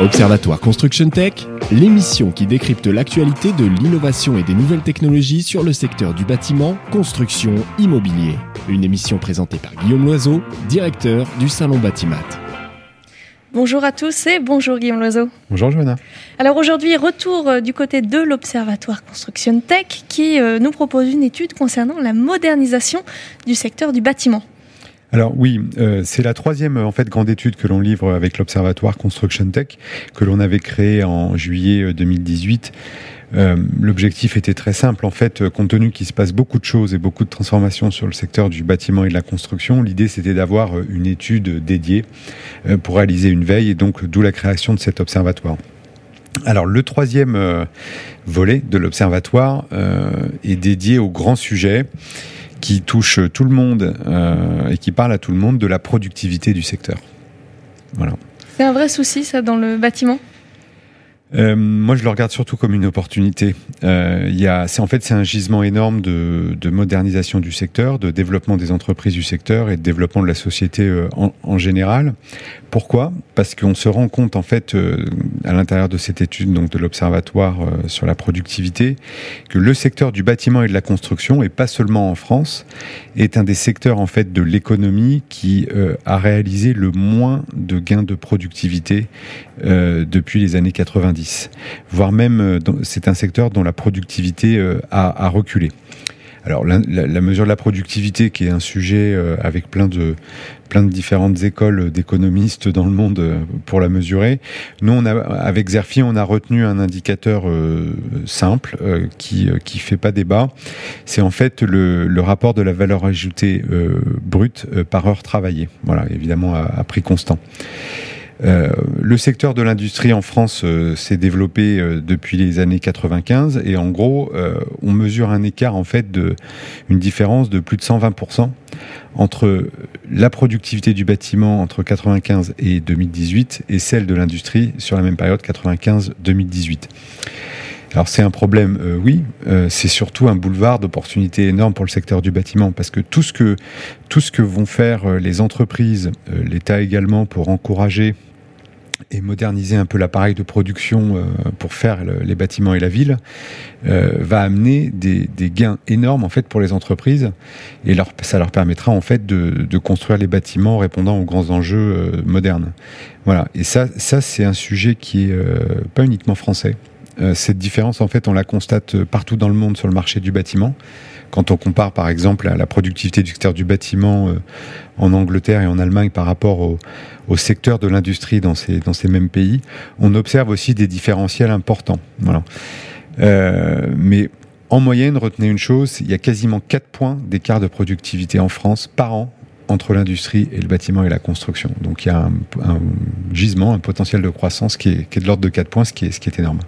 Observatoire Construction Tech, l'émission qui décrypte l'actualité de l'innovation et des nouvelles technologies sur le secteur du bâtiment, construction, immobilier. Une émission présentée par Guillaume Loiseau, directeur du Salon Batimat. Bonjour à tous et bonjour Guillaume Loiseau. Bonjour Johanna. Alors aujourd'hui, retour euh, du côté de l'Observatoire Construction Tech qui euh, nous propose une étude concernant la modernisation du secteur du bâtiment. Alors oui, euh, c'est la troisième en fait grande étude que l'on livre avec l'Observatoire Construction Tech que l'on avait créé en juillet 2018. Euh, L'objectif était très simple en fait, compte tenu qu'il se passe beaucoup de choses et beaucoup de transformations sur le secteur du bâtiment et de la construction. L'idée c'était d'avoir une étude dédiée euh, pour réaliser une veille et donc d'où la création de cet observatoire. Alors le troisième euh, volet de l'observatoire euh, est dédié au grand sujet qui touche tout le monde euh, et qui parle à tout le monde de la productivité du secteur. Voilà. C'est un vrai souci ça dans le bâtiment? Euh, moi, je le regarde surtout comme une opportunité. Euh, c'est en fait, c'est un gisement énorme de, de, modernisation du secteur, de développement des entreprises du secteur et de développement de la société euh, en, en, général. Pourquoi? Parce qu'on se rend compte, en fait, à l'intérieur de cette étude, donc de l'observatoire sur la productivité, que le secteur du bâtiment et de la construction, et pas seulement en France, est un des secteurs en fait de l'économie qui a réalisé le moins de gains de productivité depuis les années 90 voire même c'est un secteur dont la productivité a, a reculé. Alors la, mesure de la productivité, qui est un sujet euh, avec plein de plein de différentes écoles d'économistes dans le monde euh, pour la mesurer. Nous, avec Zerfi, on a retenu un indicateur euh, simple euh, qui qui fait pas débat. C'est en fait le, rapport de la valeur ajoutée brute par heure travaillée. Voilà, évidemment à prix constant. Euh, le secteur de l'industrie en France euh, s'est développé euh, depuis les années 95 et en gros, on mesure un écart en fait de une différence de plus de 120% entre la productivité du bâtiment entre 95 et 2018 et celle de l'industrie sur la même période 95-2018. Alors c'est un problème, euh, oui. Euh, c'est surtout un boulevard d'opportunités énormes pour le secteur du bâtiment parce que tout ce que vont faire euh, les entreprises, l'État également pour encourager et moderniser un peu l'appareil de production pour faire le, les bâtiments et la ville, va amener des, gains énormes en fait pour les entreprises et ça leur permettra en fait de, construire les bâtiments répondant aux grands enjeux modernes. Voilà. Et ça, ça c'est un sujet qui est pas uniquement français. Cette différence, en fait, on la constate partout dans le monde sur le marché du bâtiment quand on compare par exemple la productivité du secteur du bâtiment euh, en Angleterre et en Allemagne par rapport au, secteur de l'industrie dans ces, mêmes pays, on observe aussi des différentiels importants. Euh, mais en moyenne, retenez une chose, il y a quasiment 4 points d'écart de productivité en France par an entre l'industrie et le bâtiment et la construction. Donc il y a un, gisement, un potentiel de croissance qui est, de l'ordre de 4 points, ce qui est énorme.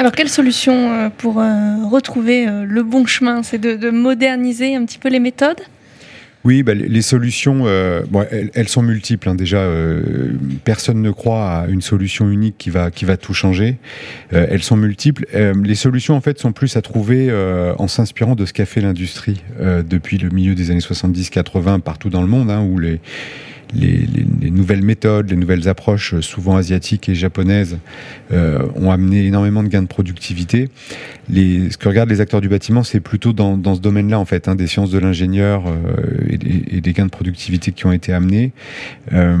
Alors, quelle solution euh, pour euh, retrouver euh, le bon chemin? C'est de, de, moderniser un petit peu les méthodes? Oui, bah, les solutions, elles, sont multiples. Hein. Déjà, personne ne croit à une solution unique qui va qui va tout changer. Elles sont multiples. les solutions, en fait, sont plus à trouver en s'inspirant de ce qu'a fait l'industrie depuis le milieu des années 70-80 partout dans le monde, hein, où les les, les, les, nouvelles méthodes, les nouvelles approches, souvent asiatiques et japonaises, euh, ont amené énormément de gains de productivité. Ce que regardent les acteurs du bâtiment, c'est plutôt dans, ce domaine-là, en fait, hein, des sciences de l'ingénieur euh, et, des gains de productivité qui ont été amenés. Euh,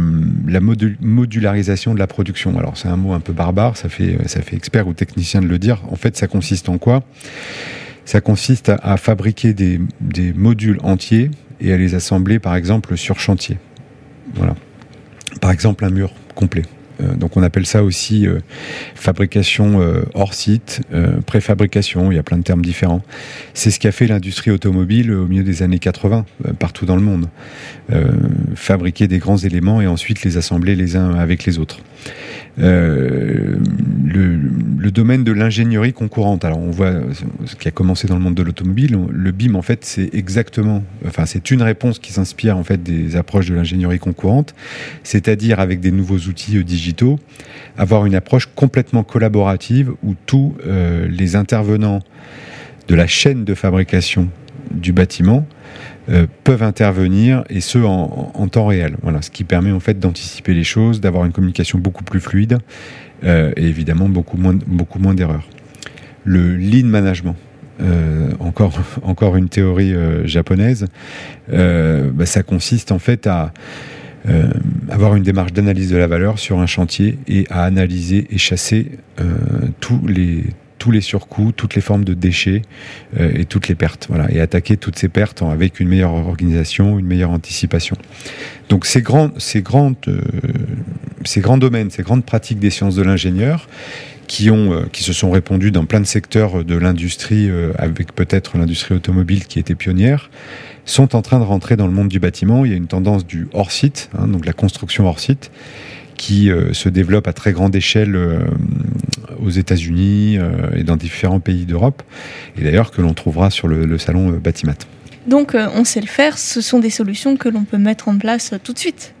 la modul modularisation de la production. Alors, c'est un mot un peu barbare, ça fait, expert ou technicien de le dire. En fait, ça consiste en quoi? Ça consiste à, à fabriquer des, des modules entiers et à les assembler, par exemple, sur chantier. Voilà. Par exemple, un mur complet. Euh, donc on appelle ça aussi euh, fabrication euh, hors site, préfabrication, il y a plein de termes différents. C'est ce qu'a fait l'industrie automobile au milieu des années 80, euh, partout dans le monde. Fabriquer des grands éléments et ensuite les assembler les uns avec les autres. Le, domaine de l'ingénierie concurrente, alors on voit ce qui a commencé dans le monde de l'automobile, le BIM en fait c'est exactement, enfin c'est une réponse qui s'inspire en fait des approches de l'ingénierie concurrente, c'est-à-dire avec des nouveaux outils digitaux, avoir une approche complètement collaborative où tous euh, les intervenants de la chaîne de fabrication du bâtiment euh, peuvent intervenir et ce en, temps réel. Voilà, ce qui permet en fait d'anticiper les choses, d'avoir une communication beaucoup plus fluide et évidemment beaucoup moins, beaucoup moins d'erreurs. Le lean management. encore, encore une théorie japonaise, bah, ça consiste en fait à avoir une démarche d'analyse de la valeur sur un chantier et à analyser et chasser tous les tous les surcoûts, toutes les formes de déchets euh, et toutes les pertes. Voilà, et attaquer toutes ces pertes avec une meilleure organisation, une meilleure anticipation. Donc ces grands, grandes, euh, domaines, ces grandes pratiques des sciences de l'ingénieur qui ont, euh, qui se sont répandues dans plein de secteurs de l'industrie, avec peut-être l'industrie automobile qui était pionnière, sont en train de rentrer dans le monde du bâtiment. Il y a une tendance du hors site, hein, donc la construction hors site, qui se développe à très grande échelle aux États-Unis euh, et dans différents pays d'Europe, et d'ailleurs que l'on trouvera sur le, salon euh, Batimat. Donc euh, on sait le faire, ce sont des solutions que l'on peut mettre en place tout de suite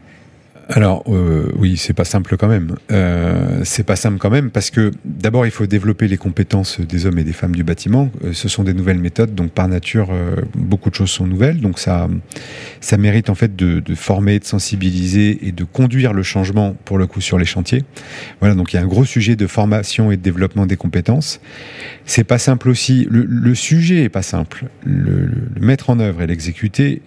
alors euh, oui, c'est pas simple quand même. Euh, c'est pas simple quand même parce que d'abord il faut développer les compétences des hommes et des femmes du bâtiment. Euh, ce sont des nouvelles méthodes, donc par nature euh, beaucoup de choses sont nouvelles. Donc ça, ça mérite en fait de, de, former, de sensibiliser et de conduire le changement pour le coup sur les chantiers. Voilà, donc il y a un gros sujet de formation et de développement des compétences. C'est pas simple aussi. Le, le sujet est pas simple. Le, le mettre en œuvre et l'exécuter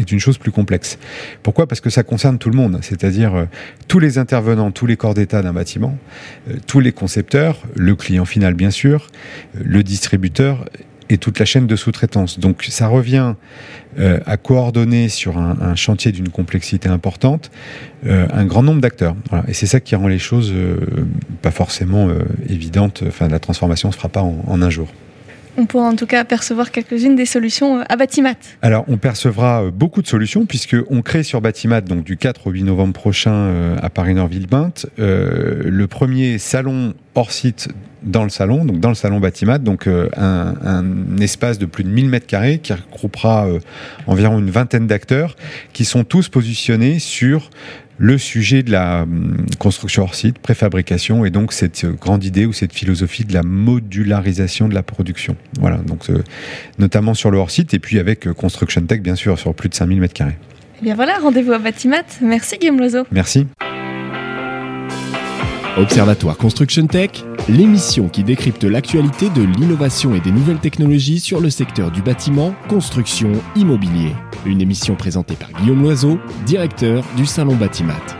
est une chose plus complexe. Pourquoi? Parce que ça concerne tout le monde, c'est-à-dire euh, tous les intervenants, tous les corps d'état d'un bâtiment, euh, tous les concepteurs, le client final bien sûr, euh, le distributeur et toute la chaîne de sous-traitance. Donc ça revient à coordonner sur un, chantier d'une complexité importante un grand nombre d'acteurs. Et c'est ça qui rend les choses pas forcément évidentes. La transformation ne se fera pas en un jour on pourra en tout cas percevoir quelques-unes des solutions euh, à Batimat. Alors, on percevra euh, beaucoup de solutions puisqu'on crée sur Batimat, donc du 4 au 8 novembre prochain euh, à Paris-Nord-Villebinte, le premier salon hors site dans le salon, donc dans le salon Batimat, donc un, espace de plus de 1000 mètres carrés qui regroupera environ une vingtaine d'acteurs qui sont tous positionnés sur le sujet de la hum, construction hors site, préfabrication, et donc cette grande idée ou cette philosophie de la modularisation de la production. Voilà, donc euh, notamment sur le hors site, et puis avec euh, Construction Tech, bien sûr, sur plus de 5000 m2. Eh bien voilà, rendez-vous à Batimat. Merci Guillaume Loiseau. Merci. Observatoire Construction Tech, l'émission qui décrypte l'actualité de l'innovation et des nouvelles technologies sur le secteur du bâtiment, construction, immobilier. Une émission présentée par Guillaume Loiseau, directeur du Salon Batimat.